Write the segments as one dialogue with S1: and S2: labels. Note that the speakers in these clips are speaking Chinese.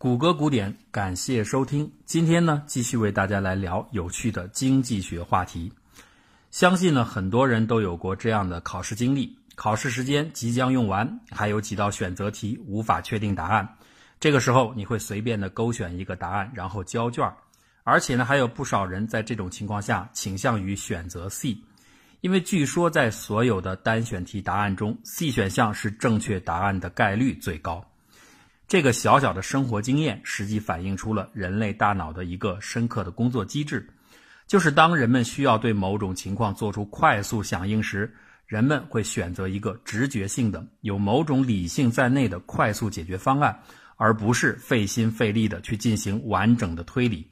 S1: 谷歌古典，感谢收听。今天呢，继续为大家来聊有趣的经济学话题。相信呢，很多人都有过这样的考试经历：考试时间即将用完，还有几道选择题无法确定答案。这个时候，你会随便的勾选一个答案，然后交卷。而且呢，还有不少人在这种情况下倾向于选择 C，因为据说在所有的单选题答案中，C 选项是正确答案的概率最高。这个小小的生活经验，实际反映出了人类大脑的一个深刻的工作机制，就是当人们需要对某种情况做出快速响应时，人们会选择一个直觉性的、有某种理性在内的快速解决方案，而不是费心费力的去进行完整的推理。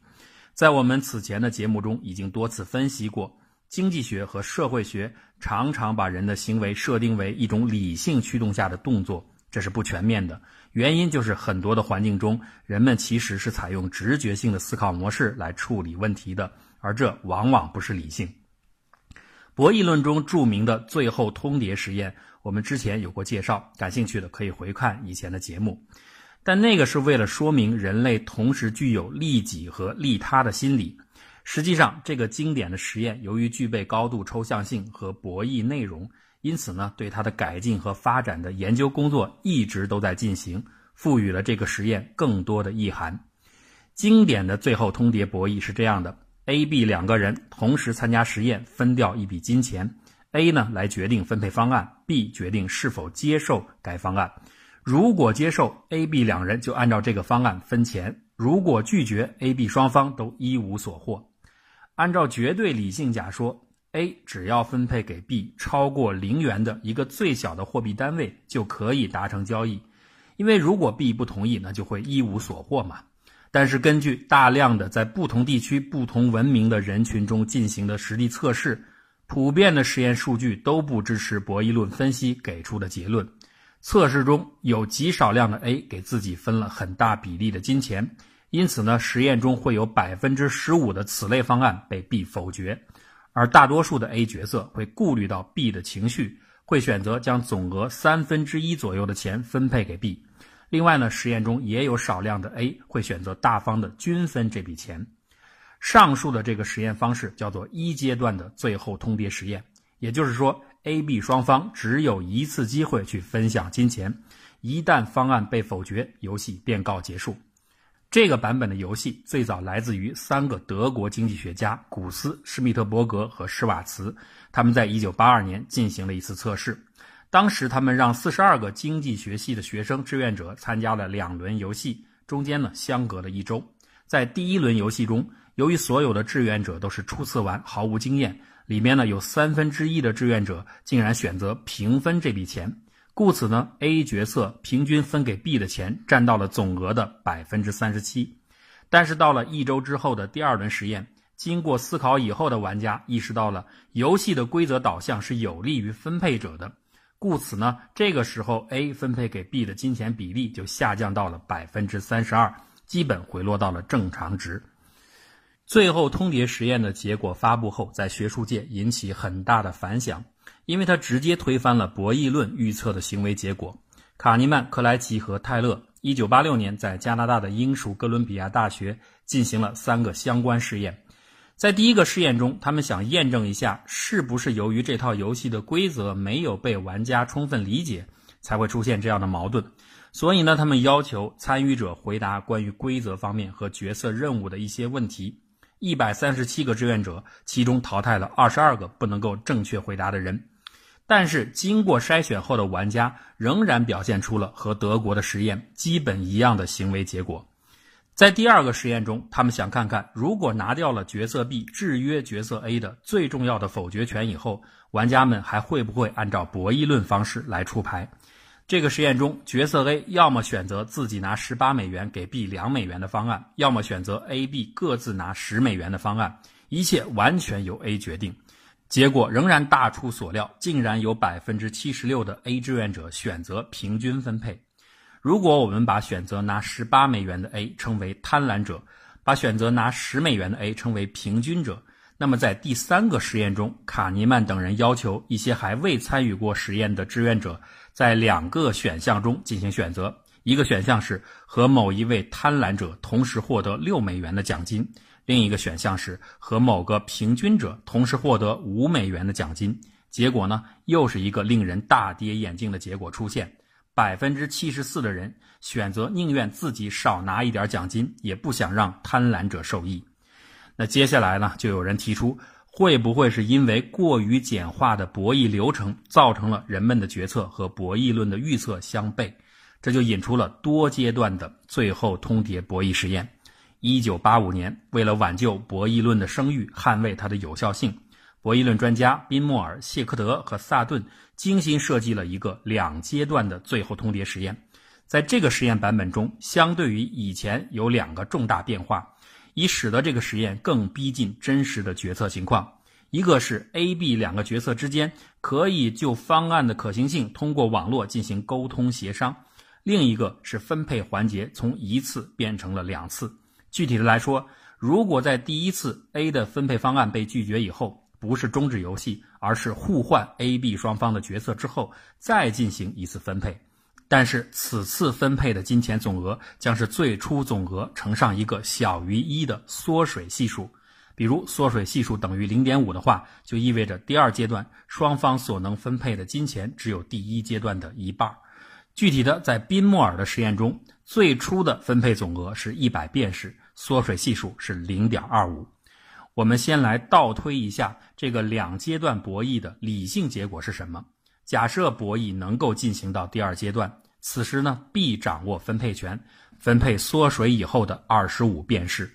S1: 在我们此前的节目中，已经多次分析过，经济学和社会学常常把人的行为设定为一种理性驱动下的动作。这是不全面的，原因就是很多的环境中，人们其实是采用直觉性的思考模式来处理问题的，而这往往不是理性。博弈论中著名的最后通牒实验，我们之前有过介绍，感兴趣的可以回看以前的节目。但那个是为了说明人类同时具有利己和利他的心理。实际上，这个经典的实验由于具备高度抽象性和博弈内容。因此呢，对它的改进和发展的研究工作一直都在进行，赋予了这个实验更多的意涵。经典的最后通牒博弈是这样的：A、B 两个人同时参加实验，分掉一笔金钱，A 呢来决定分配方案，B 决定是否接受该方案。如果接受，A、B 两人就按照这个方案分钱；如果拒绝，A、B 双方都一无所获。按照绝对理性假说。A 只要分配给 B 超过零元的一个最小的货币单位，就可以达成交易。因为如果 B 不同意，那就会一无所获嘛。但是根据大量的在不同地区、不同文明的人群中进行的实地测试，普遍的实验数据都不支持博弈论分析给出的结论。测试中有极少量的 A 给自己分了很大比例的金钱，因此呢，实验中会有百分之十五的此类方案被 B 否决。而大多数的 A 角色会顾虑到 B 的情绪，会选择将总额三分之一左右的钱分配给 B。另外呢，实验中也有少量的 A 会选择大方的均分这笔钱。上述的这个实验方式叫做一阶段的最后通牒实验，也就是说，A、B 双方只有一次机会去分享金钱，一旦方案被否决，游戏便告结束。这个版本的游戏最早来自于三个德国经济学家古斯、施密特伯格和施瓦茨。他们在1982年进行了一次测试。当时，他们让42个经济学系的学生志愿者参加了两轮游戏，中间呢相隔了一周。在第一轮游戏中，由于所有的志愿者都是初次玩，毫无经验，里面呢有三分之一的志愿者竟然选择平分这笔钱。故此呢，A 角色平均分给 B 的钱占到了总额的百分之三十七。但是到了一周之后的第二轮实验，经过思考以后的玩家意识到了游戏的规则导向是有利于分配者的。故此呢，这个时候 A 分配给 B 的金钱比例就下降到了百分之三十二，基本回落到了正常值。最后通牒实验的结果发布后，在学术界引起很大的反响。因为他直接推翻了博弈论预测的行为结果。卡尼曼、克莱奇和泰勒1986年在加拿大的英属哥伦比亚大学进行了三个相关试验。在第一个试验中，他们想验证一下是不是由于这套游戏的规则没有被玩家充分理解，才会出现这样的矛盾。所以呢，他们要求参与者回答关于规则方面和角色任务的一些问题。一百三十七个志愿者，其中淘汰了二十二个不能够正确回答的人。但是经过筛选后的玩家仍然表现出了和德国的实验基本一样的行为结果。在第二个实验中，他们想看看如果拿掉了角色 B 制约角色 A 的最重要的否决权以后，玩家们还会不会按照博弈论方式来出牌。这个实验中，角色 A 要么选择自己拿十八美元给 B 两美元的方案，要么选择 A、B 各自拿十美元的方案，一切完全由 A 决定。结果仍然大出所料，竟然有百分之七十六的 A 志愿者选择平均分配。如果我们把选择拿十八美元的 A 称为贪婪者，把选择拿十美元的 A 称为平均者，那么在第三个实验中，卡尼曼等人要求一些还未参与过实验的志愿者在两个选项中进行选择，一个选项是和某一位贪婪者同时获得六美元的奖金，另一个选项是和某个平均者同时获得五美元的奖金。结果呢，又是一个令人大跌眼镜的结果出现：百分之七十四的人选择宁愿自己少拿一点奖金，也不想让贪婪者受益。那接下来呢，就有人提出，会不会是因为过于简化的博弈流程，造成了人们的决策和博弈论的预测相悖？这就引出了多阶段的最后通牒博弈实验。一九八五年，为了挽救博弈论的声誉，捍卫它的有效性，博弈论专家宾莫尔、谢克德和萨顿精心设计了一个两阶段的最后通牒实验。在这个实验版本中，相对于以前有两个重大变化，以使得这个实验更逼近真实的决策情况。一个是 A、B 两个决策之间可以就方案的可行性通过网络进行沟通协商。另一个是分配环节从一次变成了两次。具体的来说，如果在第一次 A 的分配方案被拒绝以后，不是终止游戏，而是互换 A、B 双方的角色之后再进行一次分配，但是此次分配的金钱总额将是最初总额乘上一个小于一的缩水系数。比如缩水系数等于零点五的话，就意味着第二阶段双方所能分配的金钱只有第一阶段的一半。具体的，在宾莫尔的实验中，最初的分配总额是一百便士，缩水系数是零点二五。我们先来倒推一下这个两阶段博弈的理性结果是什么？假设博弈能够进行到第二阶段，此时呢，B 掌握分配权，分配缩水以后的二十五便士。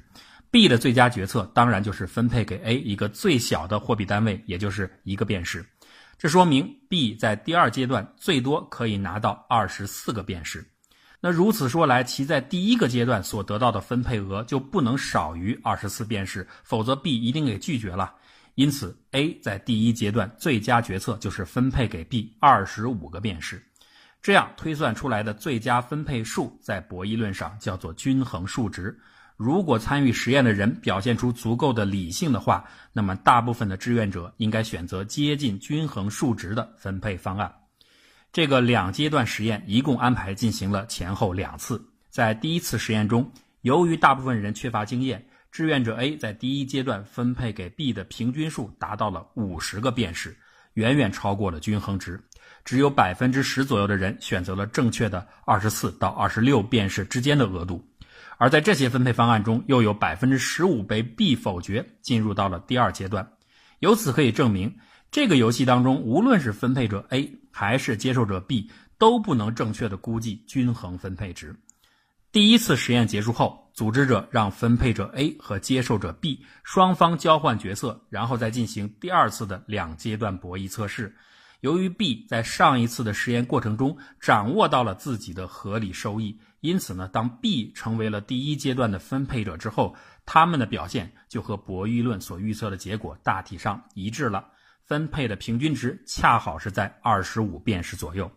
S1: B 的最佳决策当然就是分配给 A 一个最小的货币单位，也就是一个便士。这说明 B 在第二阶段最多可以拿到二十四个便士，那如此说来，其在第一个阶段所得到的分配额就不能少于二十四便士，否则 B 一定给拒绝了。因此，A 在第一阶段最佳决策就是分配给 B 二十五个便士，这样推算出来的最佳分配数在博弈论上叫做均衡数值。如果参与实验的人表现出足够的理性的话，那么大部分的志愿者应该选择接近均衡数值的分配方案。这个两阶段实验一共安排进行了前后两次。在第一次实验中，由于大部分人缺乏经验，志愿者 A 在第一阶段分配给 B 的平均数达到了五十个便士，远远超过了均衡值。只有百分之十左右的人选择了正确的二十四到二十六便士之间的额度。而在这些分配方案中，又有百分之十五被 B 否决，进入到了第二阶段。由此可以证明，这个游戏当中，无论是分配者 A 还是接受者 B，都不能正确的估计均衡分配值。第一次实验结束后，组织者让分配者 A 和接受者 B 双方交换角色，然后再进行第二次的两阶段博弈测试。由于 B 在上一次的实验过程中掌握到了自己的合理收益。因此呢，当 B 成为了第一阶段的分配者之后，他们的表现就和博弈论所预测的结果大体上一致了。分配的平均值恰好是在二十五便士左右。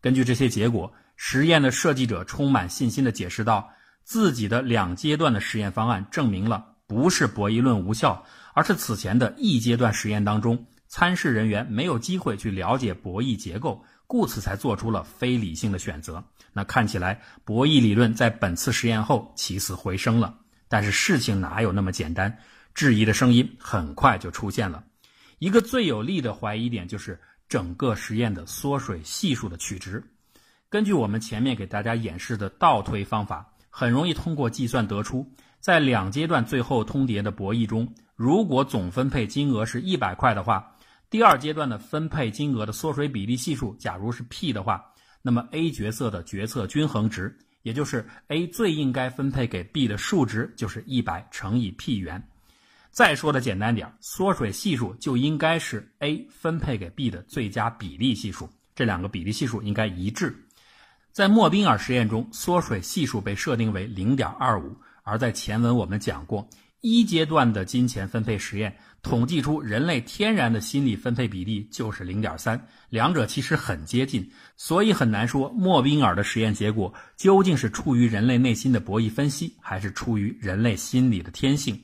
S1: 根据这些结果，实验的设计者充满信心地解释道：“自己的两阶段的实验方案证明了不是博弈论无效，而是此前的一阶段实验当中，参试人员没有机会去了解博弈结构。”故此才做出了非理性的选择。那看起来博弈理论在本次实验后起死回生了。但是事情哪有那么简单？质疑的声音很快就出现了。一个最有力的怀疑点就是整个实验的缩水系数的取值。根据我们前面给大家演示的倒推方法，很容易通过计算得出，在两阶段最后通牒的博弈中，如果总分配金额是一百块的话。第二阶段的分配金额的缩水比例系数，假如是 P 的话，那么 A 角色的决策均衡值，也就是 A 最应该分配给 B 的数值，就是一百乘以 P 元。再说的简单点，缩水系数就应该是 A 分配给 B 的最佳比例系数，这两个比例系数应该一致。在莫宾尔实验中，缩水系数被设定为零点二五，而在前文我们讲过。一阶段的金钱分配实验统计出，人类天然的心理分配比例就是零点三，两者其实很接近，所以很难说莫宾尔的实验结果究竟是出于人类内心的博弈分析，还是出于人类心理的天性。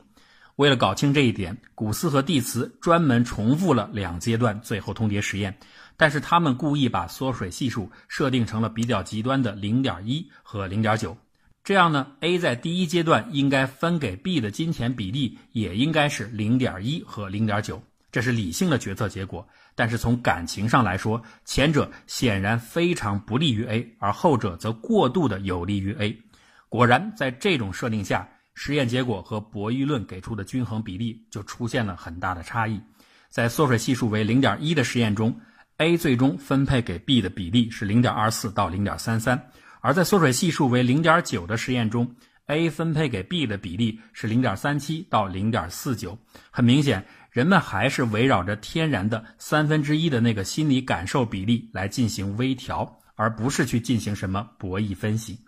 S1: 为了搞清这一点，古斯和蒂茨专门重复了两阶段最后通牒实验，但是他们故意把缩水系数设定成了比较极端的零点一和零点九。这样呢，A 在第一阶段应该分给 B 的金钱比例也应该是零点一和零点九，这是理性的决策结果。但是从感情上来说，前者显然非常不利于 A，而后者则过度的有利于 A。果然，在这种设定下。实验结果和博弈论给出的均衡比例就出现了很大的差异。在缩水系数为零点一的实验中，A 最终分配给 B 的比例是零点二四到零点三三；而在缩水系数为零点九的实验中，A 分配给 B 的比例是零点三七到零点四九。很明显，人们还是围绕着天然的三分之一的那个心理感受比例来进行微调，而不是去进行什么博弈分析。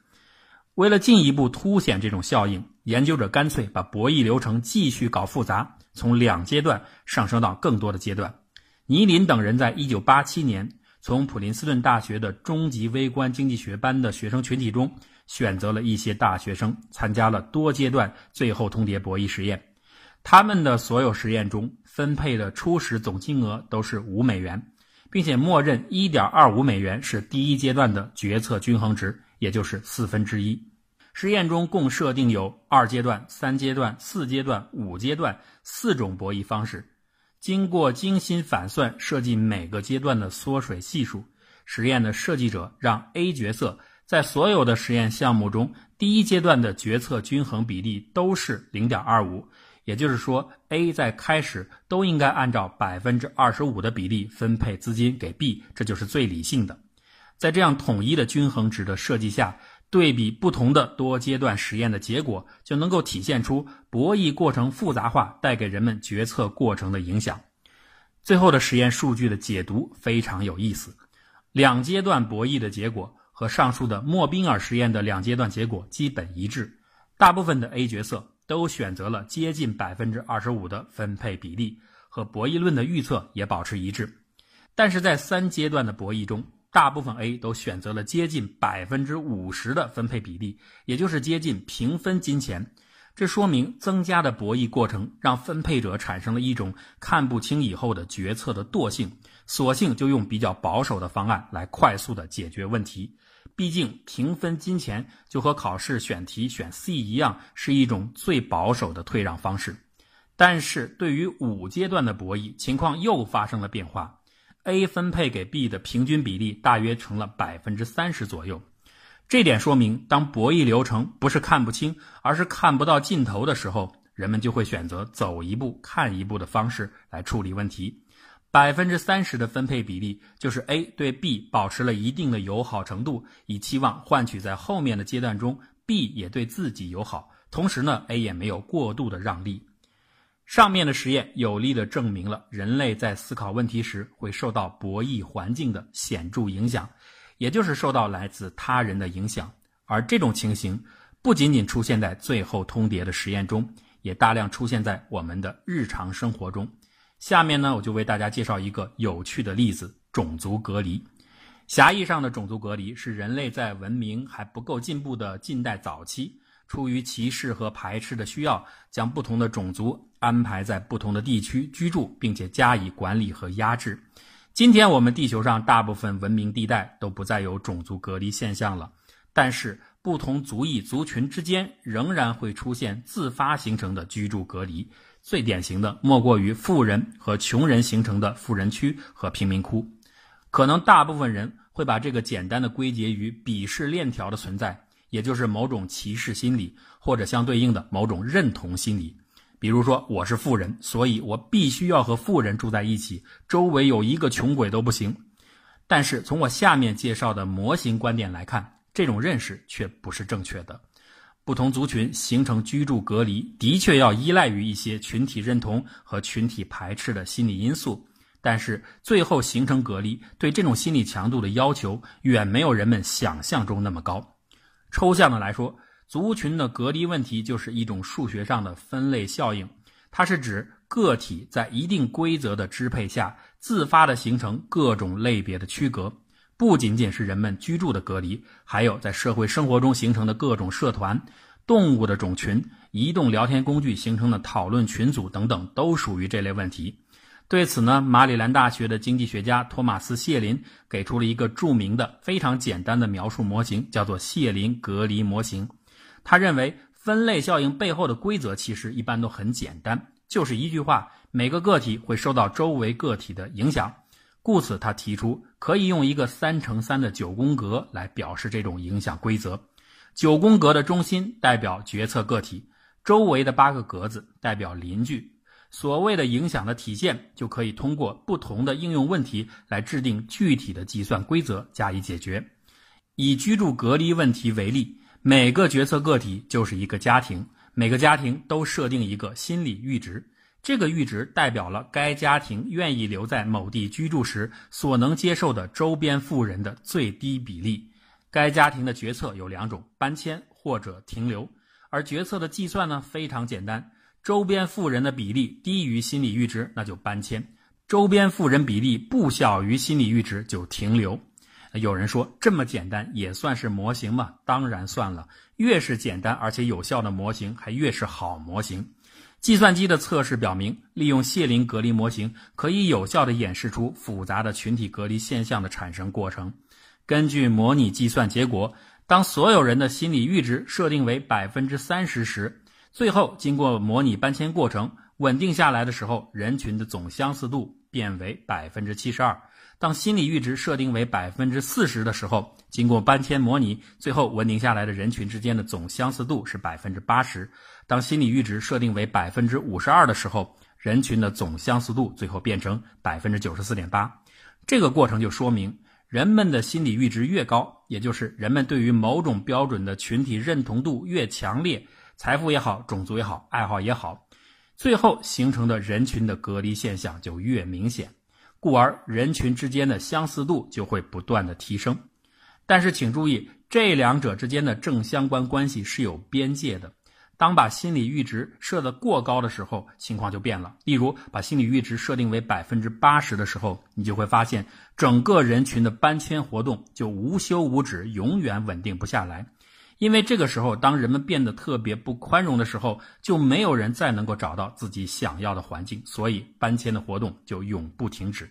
S1: 为了进一步凸显这种效应，研究者干脆把博弈流程继续搞复杂，从两阶段上升到更多的阶段。尼林等人在一九八七年从普林斯顿大学的中级微观经济学班的学生群体中选择了一些大学生，参加了多阶段最后通牒博弈实验。他们的所有实验中分配的初始总金额都是五美元，并且默认一点二五美元是第一阶段的决策均衡值。也就是四分之一。实验中共设定有二阶段、三阶段、四阶段、五阶段四种博弈方式。经过精心反算，设计每个阶段的缩水系数。实验的设计者让 A 角色在所有的实验项目中，第一阶段的决策均衡比例都是零点二五，也就是说，A 在开始都应该按照百分之二十五的比例分配资金给 B，这就是最理性的。在这样统一的均衡值的设计下，对比不同的多阶段实验的结果，就能够体现出博弈过程复杂化带给人们决策过程的影响。最后的实验数据的解读非常有意思，两阶段博弈的结果和上述的莫宾尔实验的两阶段结果基本一致，大部分的 A 角色都选择了接近百分之二十五的分配比例，和博弈论的预测也保持一致。但是在三阶段的博弈中，大部分 A 都选择了接近百分之五十的分配比例，也就是接近平分金钱。这说明增加的博弈过程让分配者产生了一种看不清以后的决策的惰性，索性就用比较保守的方案来快速的解决问题。毕竟平分金钱就和考试选题选 C 一样，是一种最保守的退让方式。但是对于五阶段的博弈，情况又发生了变化。A 分配给 B 的平均比例大约成了百分之三十左右，这点说明，当博弈流程不是看不清，而是看不到尽头的时候，人们就会选择走一步看一步的方式来处理问题。百分之三十的分配比例就是 A 对 B 保持了一定的友好程度，以期望换取在后面的阶段中 B 也对自己友好，同时呢，A 也没有过度的让利。上面的实验有力地证明了人类在思考问题时会受到博弈环境的显著影响，也就是受到来自他人的影响。而这种情形不仅仅出现在最后通牒的实验中，也大量出现在我们的日常生活中。下面呢，我就为大家介绍一个有趣的例子：种族隔离。狭义上的种族隔离是人类在文明还不够进步的近代早期。出于歧视和排斥的需要，将不同的种族安排在不同的地区居住，并且加以管理和压制。今天我们地球上大部分文明地带都不再有种族隔离现象了，但是不同族裔族群之间仍然会出现自发形成的居住隔离。最典型的莫过于富人和穷人形成的富人区和贫民窟。可能大部分人会把这个简单的归结于鄙视链条的存在。也就是某种歧视心理，或者相对应的某种认同心理。比如说，我是富人，所以我必须要和富人住在一起，周围有一个穷鬼都不行。但是从我下面介绍的模型观点来看，这种认识却不是正确的。不同族群形成居住隔离，的确要依赖于一些群体认同和群体排斥的心理因素，但是最后形成隔离，对这种心理强度的要求远没有人们想象中那么高。抽象的来说，族群的隔离问题就是一种数学上的分类效应，它是指个体在一定规则的支配下，自发的形成各种类别的区隔，不仅仅是人们居住的隔离，还有在社会生活中形成的各种社团，动物的种群、移动聊天工具形成的讨论群组等等，都属于这类问题。对此呢，马里兰大学的经济学家托马斯·谢林给出了一个著名的、非常简单的描述模型，叫做谢林隔离模型。他认为，分类效应背后的规则其实一般都很简单，就是一句话：每个个体会受到周围个体的影响。故此，他提出可以用一个三乘三的九宫格来表示这种影响规则。九宫格的中心代表决策个体，周围的八个格子代表邻居。所谓的影响的体现，就可以通过不同的应用问题来制定具体的计算规则加以解决。以居住隔离问题为例，每个决策个体就是一个家庭，每个家庭都设定一个心理阈值，这个阈值代表了该家庭愿意留在某地居住时所能接受的周边富人的最低比例。该家庭的决策有两种：搬迁或者停留。而决策的计算呢，非常简单。周边富人的比例低于心理阈值，那就搬迁；周边富人比例不小于心理阈值，就停留。有人说这么简单也算是模型吗？当然算了。越是简单而且有效的模型，还越是好模型。计算机的测试表明，利用谢林隔离模型可以有效地演示出复杂的群体隔离现象的产生过程。根据模拟计算结果，当所有人的心理阈值设定为百分之三十时，最后，经过模拟搬迁过程稳定下来的时候，人群的总相似度变为百分之七十二。当心理阈值设定为百分之四十的时候，经过搬迁模拟，最后稳定下来的人群之间的总相似度是百分之八十。当心理阈值设定为百分之五十二的时候，人群的总相似度最后变成百分之九十四点八。这个过程就说明，人们的心理阈值越高，也就是人们对于某种标准的群体认同度越强烈。财富也好，种族也好，爱好也好，最后形成的人群的隔离现象就越明显，故而人群之间的相似度就会不断的提升。但是请注意，这两者之间的正相关关系是有边界的。当把心理阈值设得过高的时候，情况就变了。例如，把心理阈值设定为百分之八十的时候，你就会发现整个人群的搬迁活动就无休无止，永远稳定不下来。因为这个时候，当人们变得特别不宽容的时候，就没有人再能够找到自己想要的环境，所以搬迁的活动就永不停止。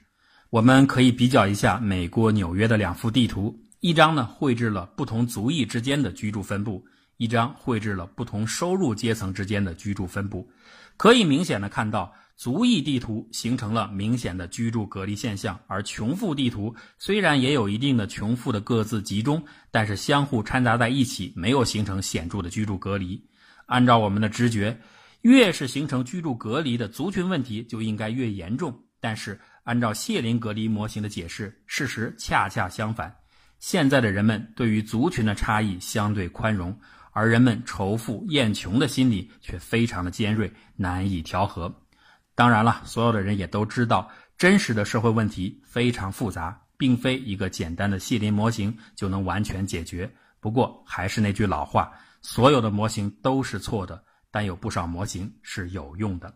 S1: 我们可以比较一下美国纽约的两幅地图，一张呢绘制了不同族裔之间的居住分布，一张绘制了不同收入阶层之间的居住分布，可以明显的看到。族裔地图形成了明显的居住隔离现象，而穷富地图虽然也有一定的穷富的各自集中，但是相互掺杂在一起，没有形成显著的居住隔离。按照我们的直觉，越是形成居住隔离的族群问题，就应该越严重。但是按照谢林隔离模型的解释，事实恰恰相反。现在的人们对于族群的差异相对宽容，而人们仇富厌穷的心理却非常的尖锐，难以调和。当然了，所有的人也都知道，真实的社会问题非常复杂，并非一个简单的谢林模型就能完全解决。不过，还是那句老话，所有的模型都是错的，但有不少模型是有用的。